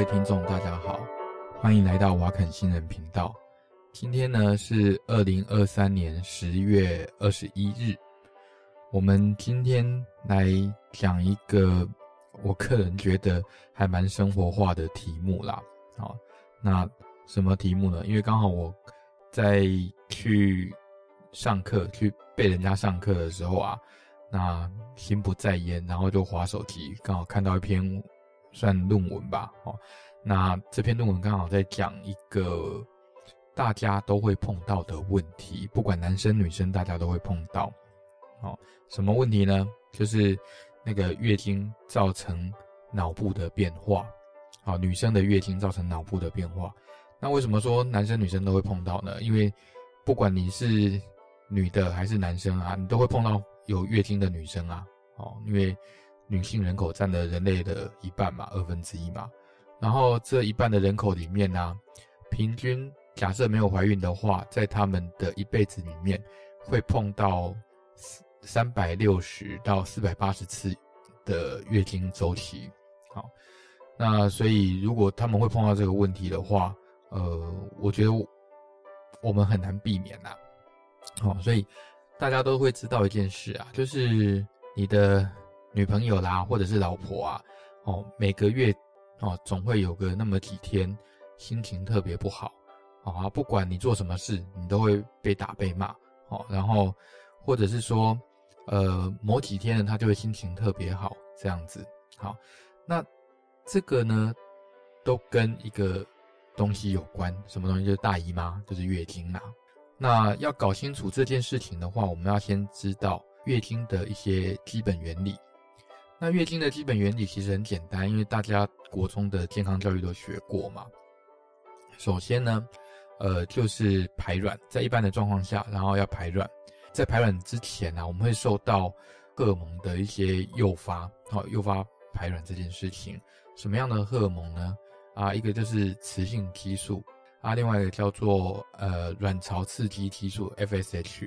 各位听众，大家好，欢迎来到瓦肯新人频道。今天呢是二零二三年十月二十一日，我们今天来讲一个我个人觉得还蛮生活化的题目啦。好，那什么题目呢？因为刚好我在去上课，去被人家上课的时候啊，那心不在焉，然后就滑手机，刚好看到一篇。算论文吧，哦，那这篇论文刚好在讲一个大家都会碰到的问题，不管男生女生，大家都会碰到，哦，什么问题呢？就是那个月经造成脑部的变化，好，女生的月经造成脑部的变化，那为什么说男生女生都会碰到呢？因为不管你是女的还是男生啊，你都会碰到有月经的女生啊，哦，因为。女性人口占了人类的一半嘛，二分之一嘛。然后这一半的人口里面呢、平均假设没有怀孕的话，在他们的一辈子里面会碰到三百六十到四百八十次的月经周期。好，那所以如果他们会碰到这个问题的话，呃，我觉得我们很难避免呐。好，所以大家都会知道一件事啊，就是你的。女朋友啦，或者是老婆啊，哦，每个月哦，总会有个那么几天心情特别不好，啊，不管你做什么事，你都会被打被骂，哦，然后或者是说，呃，某几天呢，他就会心情特别好，这样子，好，那这个呢，都跟一个东西有关，什么东西？就是大姨妈，就是月经啦。那要搞清楚这件事情的话，我们要先知道月经的一些基本原理。那月经的基本原理其实很简单，因为大家国中的健康教育都学过嘛。首先呢，呃，就是排卵，在一般的状况下，然后要排卵，在排卵之前呢、我们会受到荷尔蒙的一些诱发，好、哦，诱发排卵这件事情。什么样的荷尔蒙呢？啊，一个就是雌性激素，啊，另外一个叫做呃卵巢刺激激素 FSH，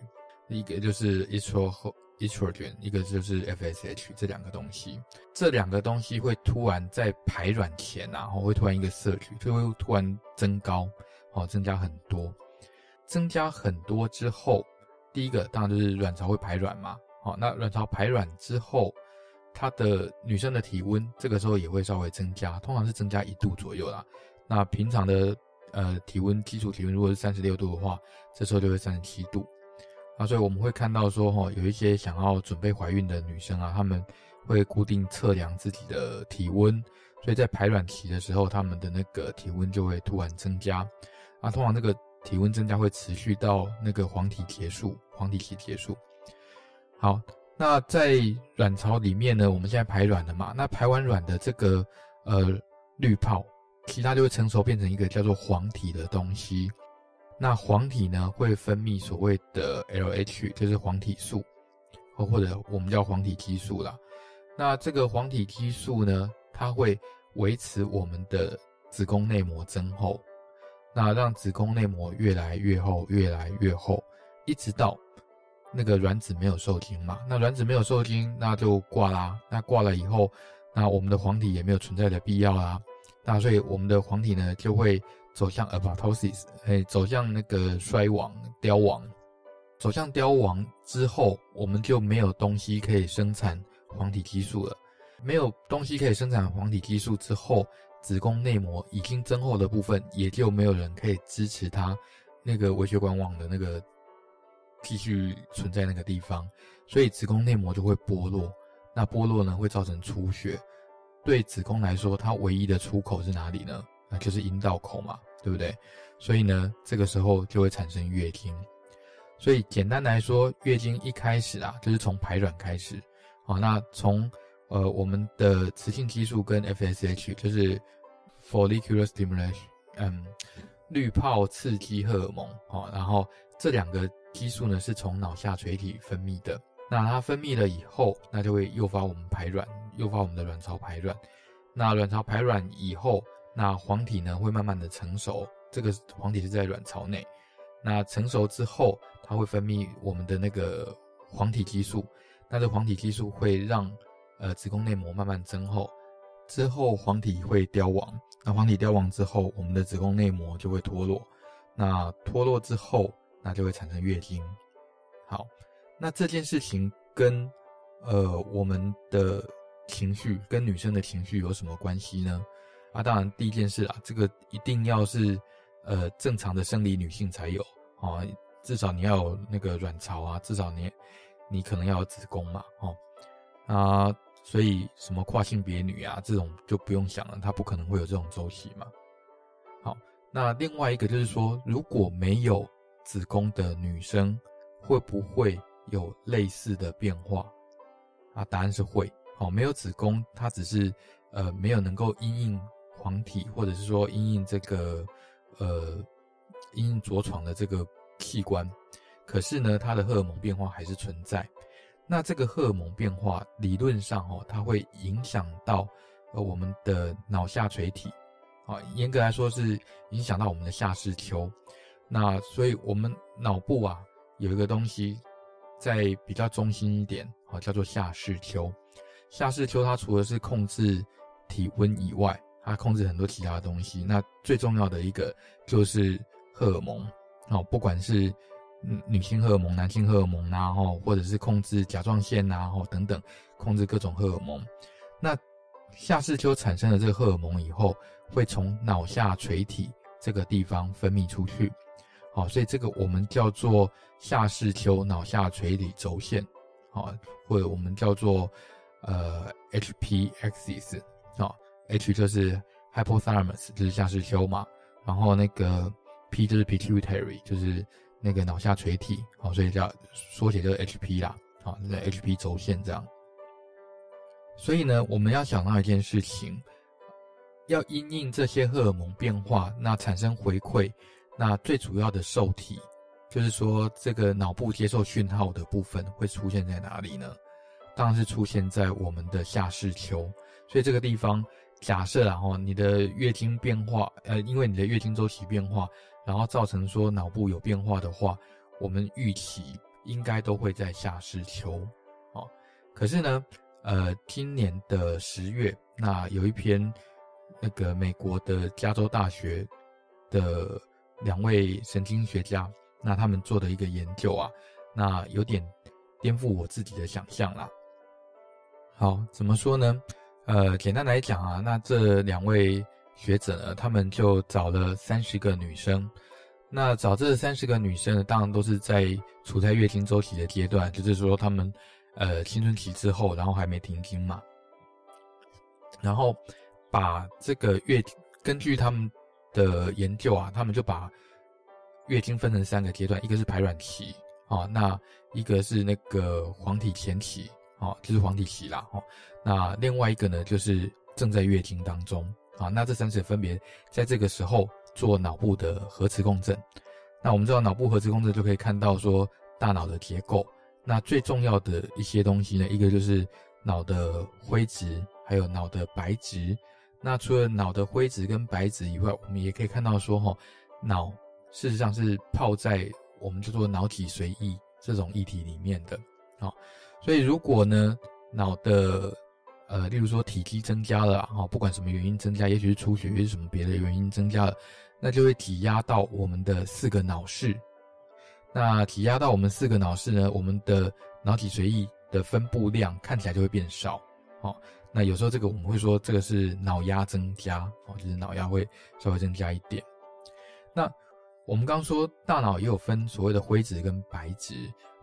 一个就是 estro estrogen，一个就是 FSH，这两个东西，这两个东西会突然在排卵前，然后会突然一个摄取，就会突然增高，哦，增加很多，增加很多之后，第一个当然就是卵巢会排卵嘛，好，那卵巢排卵之后，它的女生的体温这个时候也会稍微增加，通常是增加一度左右啦。那平常的呃体温，基础体温如果是三十六度的话，这时候就会三十七度。啊，所以我们会看到说，哈，有一些想要准备怀孕的女生啊，她们会固定测量自己的体温，所以在排卵期的时候，她们的那个体温就会突然增加。啊，通常那个体温增加会持续到那个黄体结束，黄体期结束。好，那在卵巢里面呢，我们现在排卵了嘛，那排完卵的这个呃滤泡，其他就会成熟变成一个叫做黄体的东西。那黄体呢，会分泌所谓的 LH，就是黄体素，或或者我们叫黄体激素啦。那这个黄体激素呢，它会维持我们的子宫内膜增厚，那让子宫内膜越来越厚，越来越厚，一直到那个卵子没有受精嘛。那卵子没有受精，那就挂啦。那挂了以后，那我们的黄体也没有存在的必要啦。那所以我们的黄体呢，就会走向 apoptosis，哎，走向那个衰亡、凋亡。走向凋亡之后，我们就没有东西可以生产黄体激素了。没有东西可以生产黄体激素之后，子宫内膜已经增厚的部分，也就没有人可以支持它那个微血管网的那个继续存在那个地方，所以子宫内膜就会剥落。那剥落呢，会造成出血。对子宫来说，它唯一的出口是哪里呢？那就是阴道口嘛，对不对？所以呢，这个时候就会产生月经。所以简单来说，月经一开始啊，就是从排卵开始。好，那从呃我们的雌性激素跟 FSH，就是 Follicular Stimulation，嗯，滤泡刺激荷尔蒙。好，然后这两个激素呢，是从脑下垂体分泌的。那它分泌了以后，那就会诱发我们排卵。诱发我们的卵巢排卵，那卵巢排卵以后，那黄体呢会慢慢的成熟。这个黄体是在卵巢内，那成熟之后，它会分泌我们的那个黄体激素。那这黄体激素会让呃子宫内膜慢慢增厚，之后黄体会凋亡，那黄体凋亡之后，我们的子宫内膜就会脱落，那脱落之后，那就会产生月经。好，那这件事情跟呃我们的情绪跟女生的情绪有什么关系呢？啊，当然第一件事啊，这个一定要是呃正常的生理女性才有啊，至少你要有那个卵巢啊，至少你你可能要有子宫嘛，哦，啊。所以，什么跨性别女啊，这种就不用想了，她不可能会有这种周期嘛。好，那另外一个就是说，如果没有子宫的女生，会不会有类似的变化？啊，答案是会。好，没有子宫，它只是呃没有能够因应黄体，或者是说因应这个呃因应着床的这个器官，可是呢，它的荷尔蒙变化还是存在。那这个荷尔蒙变化，理论上哦，它会影响到呃我们的脑下垂体，啊，严格来说是影响到我们的下视丘。那所以我们脑部啊有一个东西在比较中心一点，啊，叫做下视丘。下视丘它除了是控制体温以外，它控制很多其他的东西。那最重要的一个就是荷尔蒙，哦，不管是。女性荷尔蒙、男性荷尔蒙啊，吼，或者是控制甲状腺啊，吼等等，控制各种荷尔蒙。那下视丘产生了这个荷尔蒙以后，会从脑下垂体这个地方分泌出去，好，所以这个我们叫做下视丘脑下垂体轴线，好，或者我们叫做呃 HP axis，啊，H 就是 hypothalamus，就是下视丘嘛，然后那个 P 就是 pituitary，就是。那个脑下垂体，好，所以叫缩写就是 HP 啦，好，那 HP 轴线这样。所以呢，我们要想到一件事情，要因应这些荷尔蒙变化，那产生回馈，那最主要的受体，就是说这个脑部接受讯号的部分会出现在哪里呢？当然是出现在我们的下视丘。所以这个地方，假设然后你的月经变化，呃，因为你的月经周期变化。然后造成说脑部有变化的话，我们预期应该都会在下视丘，哦。可是呢，呃，今年的十月，那有一篇那个美国的加州大学的两位神经学家，那他们做的一个研究啊，那有点颠覆我自己的想象啦。好，怎么说呢？呃，简单来讲啊，那这两位。学者呢，他们就找了三十个女生，那找这三十个女生呢，当然都是在处在月经周期的阶段，就是说他们呃青春期之后，然后还没停经嘛，然后把这个月根据他们的研究啊，他们就把月经分成三个阶段，一个是排卵期啊，那一个是那个黄体前期啊，就是黄体期啦，哦，那另外一个呢，就是正在月经当中。啊，那这三者分别在这个时候做脑部的核磁共振。那我们知道脑部核磁共振就可以看到说大脑的结构。那最重要的一些东西呢，一个就是脑的灰质，还有脑的白质。那除了脑的灰质跟白质以外，我们也可以看到说，哈，脑事实上是泡在我们叫做脑脊髓液这种液体里面的。好，所以如果呢，脑的呃，例如说体积增加了，哈，不管什么原因增加，也许是出血，也是什么别的原因增加了，那就会挤压到我们的四个脑室。那挤压到我们四个脑室呢，我们的脑脊髓液的分布量看起来就会变少，哦。那有时候这个我们会说这个是脑压增加，哦，就是脑压会稍微增加一点。那我们刚刚说大脑也有分所谓的灰质跟白质，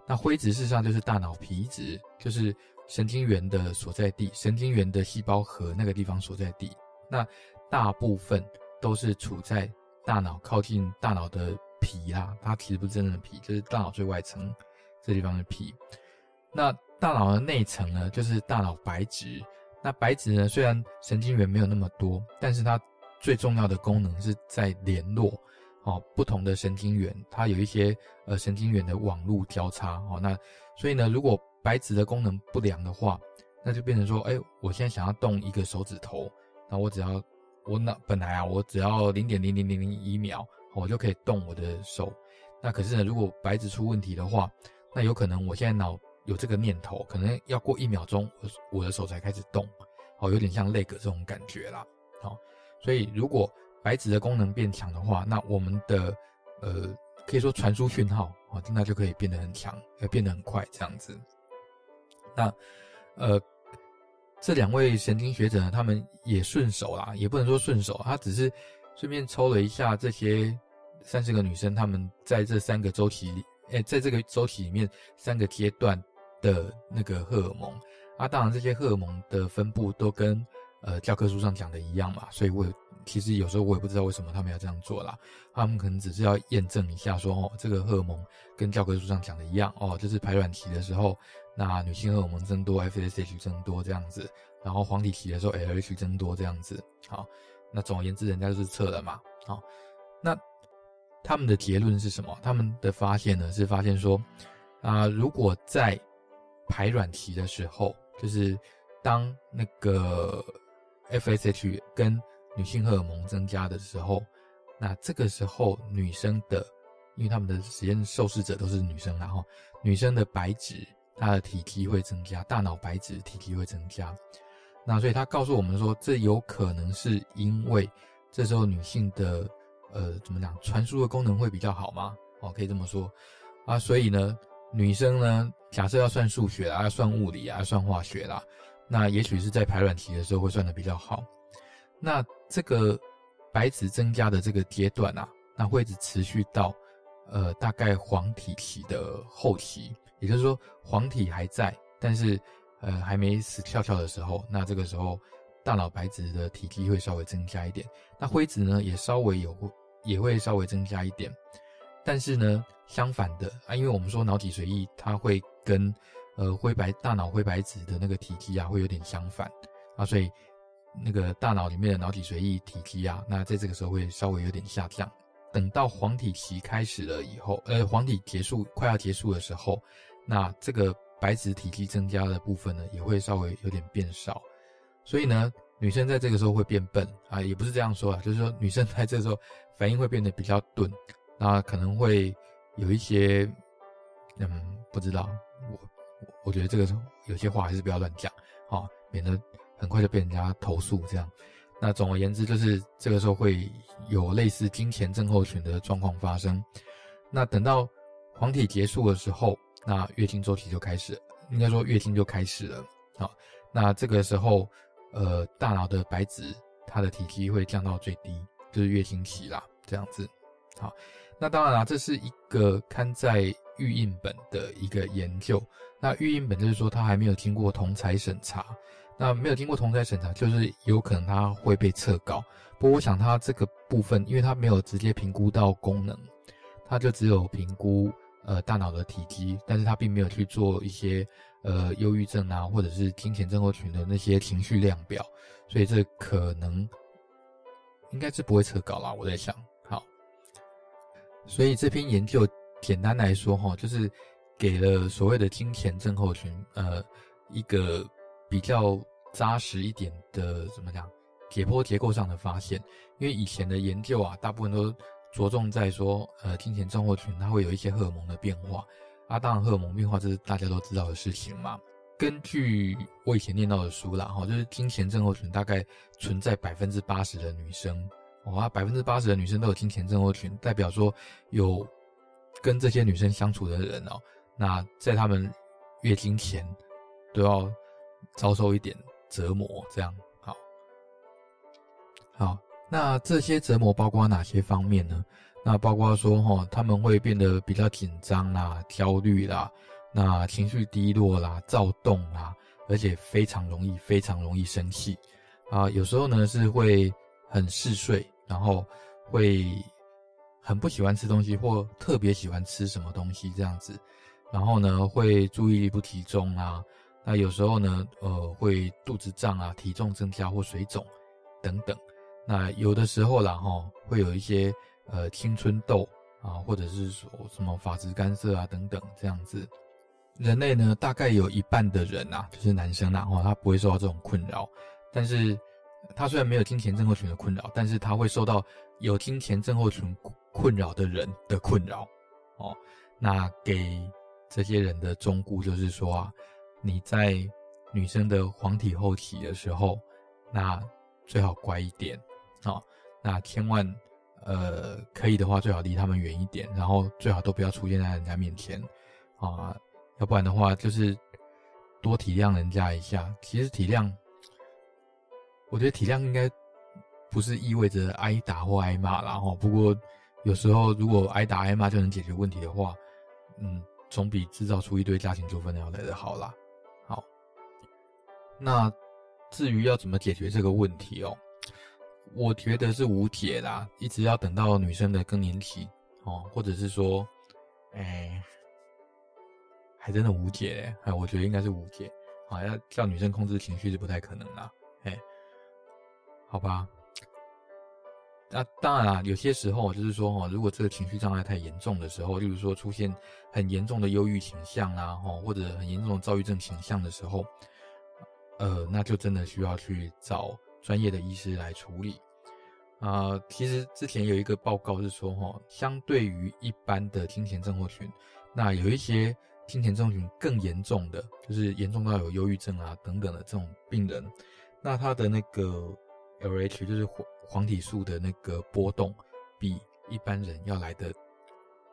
那灰质事实上就是大脑皮质，就是。神经元的所在地，神经元的细胞核那个地方所在地，那大部分都是处在大脑靠近大脑的皮啦，它其实不是真正的皮，就是大脑最外层这地方的皮。那大脑的内层呢，就是大脑白质。那白质呢，虽然神经元没有那么多，但是它最重要的功能是在联络哦，不同的神经元，它有一些呃神经元的网路交叉哦。那所以呢，如果白质的功能不良的话，那就变成说，哎，我现在想要动一个手指头，那我只要我那本来啊，我只要零点零零零零一秒，我就可以动我的手。那可是呢，如果白质出问题的话，那有可能我现在脑有这个念头，可能要过一秒钟，我我的手才开始动。哦，有点像 leg 这种感觉啦。好，所以如果白质的功能变强的话，那我们的呃可以说传输讯号啊，那就可以变得很强，呃，变得很快这样子。那呃。这两位神经学者呢，他们也顺手啦，也不能说顺手，他只是顺便抽了一下这些三十个女生，他们在这三个周期里，诶，在这个周期里面三个阶段的那个荷尔蒙啊，当然这些荷尔蒙的分布都跟呃教科书上讲的一样嘛，所以我其实有时候我也不知道为什么他们要这样做啦，他们可能只是要验证一下说哦，这个荷尔蒙跟教科书上讲的一样哦，就是排卵期的时候。那女性荷尔蒙增多，FSH 增多这样子，然后黄体期的时候 LH 增多这样子。好，那总而言之，人家就是测了嘛。好，那他们的结论是什么？他们的发现呢是发现说，啊、如果在排卵期的时候，就是当那个 FSH 跟女性荷尔蒙增加的时候，那这个时候女生的，因为他们的实验受试者都是女生，然后女生的白质。它的体积会增加，大脑白质体积会增加，那所以他告诉我们说，这有可能是因为这时候女性的呃怎么讲，传输的功能会比较好吗？哦，可以这么说啊，所以呢，女生呢，假设要算数学啊，要算物理啊，要算化学啦，那也许是在排卵期的时候会算得比较好。那这个白质增加的这个阶段啊，那会一直持续到呃大概黄体期的后期。也就是说，黄体还在，但是，呃，还没死翘翘的时候，那这个时候，大脑白质的体积会稍微增加一点，那灰质呢，也稍微有，也会稍微增加一点，但是呢，相反的啊，因为我们说脑脊髓液它会跟，呃，灰白大脑灰白质的那个体积啊，会有点相反啊，所以那个大脑里面的脑脊髓液体积啊，那在这个时候会稍微有点下降。等到黄体期开始了以后，呃，黄体结束快要结束的时候。那这个白质体积增加的部分呢，也会稍微有点变少，所以呢，女生在这个时候会变笨啊，也不是这样说啊，就是说女生在这个时候反应会变得比较钝，那可能会有一些，嗯，不知道，我我觉得这个时候有些话还是不要乱讲，啊，免得很快就被人家投诉这样。那总而言之，就是这个时候会有类似金钱症候群的状况发生。那等到黄体结束的时候。那月经周期就开始，应该说月经就开始了。好，那这个时候，呃，大脑的白质它的体积会降到最低，就是月经期啦，这样子。好，那当然啦，这是一个看在育婴本的一个研究。那育婴本就是说它还没有经过同侪审查，那没有经过同侪审查，就是有可能它会被撤稿。不过我想它这个部分，因为它没有直接评估到功能，它就只有评估。呃，大脑的体积，但是他并没有去做一些呃忧郁症啊，或者是经前症候群的那些情绪量表，所以这可能应该是不会撤稿啦。我在想，好，所以这篇研究简单来说哈，就是给了所谓的经前症候群呃一个比较扎实一点的怎么讲解剖结构上的发现，因为以前的研究啊，大部分都。着重在说，呃，经前症候群它会有一些荷尔蒙的变化，啊，当然荷尔蒙变化这是大家都知道的事情嘛。根据我以前念到的书啦，哈，就是经前症候群大概存在百分之八十的女生，哇，百分之八十的女生都有经前症候群，代表说有跟这些女生相处的人哦，那在她们月经前都要遭受一点折磨，这样，好，好。那这些折磨包括哪些方面呢？那包括说，哈，他们会变得比较紧张啦、焦虑啦，那情绪低落啦、躁动啦，而且非常容易、非常容易生气啊。有时候呢是会很嗜睡，然后会很不喜欢吃东西，或特别喜欢吃什么东西这样子。然后呢会注意力不集中啊。那有时候呢，呃，会肚子胀啊、体重增加或水肿等等。那有的时候啦，哈，会有一些呃青春痘啊，或者是说什么发质干涩啊等等这样子。人类呢，大概有一半的人呐，就是男生呐，哈，他不会受到这种困扰。但是，他虽然没有经前症候群的困扰，但是他会受到有经前症候群困扰的人的困扰。哦，那给这些人的忠告就是说啊，你在女生的黄体后期的时候。那最好乖一点，哦，那千万呃可以的话，最好离他们远一点，然后最好都不要出现在人家面前，啊，要不然的话就是多体谅人家一下。其实体谅，我觉得体谅应该不是意味着挨打或挨骂啦，哈。不过有时候如果挨打挨骂就能解决问题的话，嗯，总比制造出一堆家庭纠纷要来得好啦。好，那。至于要怎么解决这个问题哦，我觉得是无解啦，一直要等到女生的更年期哦，或者是说，哎，还真的无解哎，我觉得应该是无解啊，要叫女生控制情绪是不太可能啦，哎，好吧，那当然啦，有些时候就是说哈，如果这个情绪障碍太严重的时候，例如说出现很严重的忧郁倾向啦，哈，或者很严重的躁郁症倾向的时候。呃，那就真的需要去找专业的医师来处理。啊、其实之前有一个报告是说，哈，相对于一般的经前症候群，那有一些经前症候群更严重的，就是严重到有忧郁症啊等等的这种病人，那他的那个 LH 就是黄黄体素的那个波动，比一般人要来得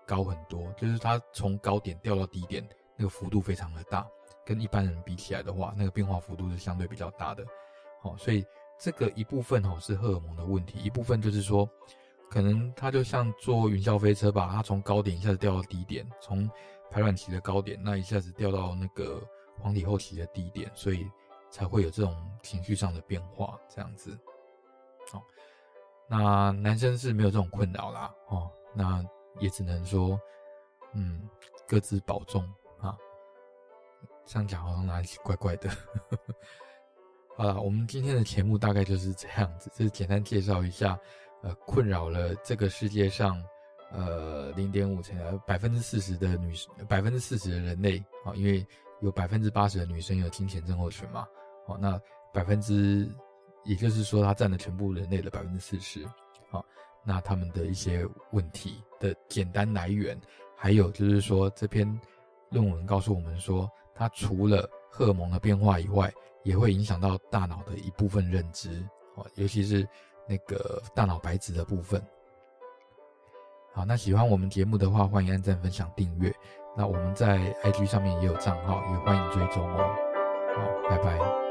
高很多，就是他从高点掉到低点，那个幅度非常的大。跟一般人比起来的话，那个变化幅度是相对比较大的，好，所以这个一部分哦是荷尔蒙的问题，一部分就是说，可能他就像坐云霄飞车吧，他从高点一下子掉到低点，从排卵期的高点，那一下子掉到那个黄体后期的低点，所以才会有这种情绪上的变化，这样子，哦，那男生是没有这种困扰啦，哦，那也只能说，嗯，各自保重啊。这样讲好像哪里怪怪的。好了，我们今天的节目大概就是这样子，就是简单介绍一下，呃，困扰了这个世界上，呃，零点五成，百分之四十的女生，百分之四十的人类，啊，因为有百分之八十的女生有经前症候群嘛，好，那百分之，也就是说，它占了全部人类的百分之四十，好，那他们的一些问题的简单来源，还有就是说，这篇论文告诉我们说。它除了荷尔蒙的变化以外，也会影响到大脑的一部分认知，哦，尤其是那个大脑白质的部分。好，那喜欢我们节目的话，欢迎按赞、分享、订阅。那我们在 IG 上面也有账号，也欢迎追踪哦。好，拜拜。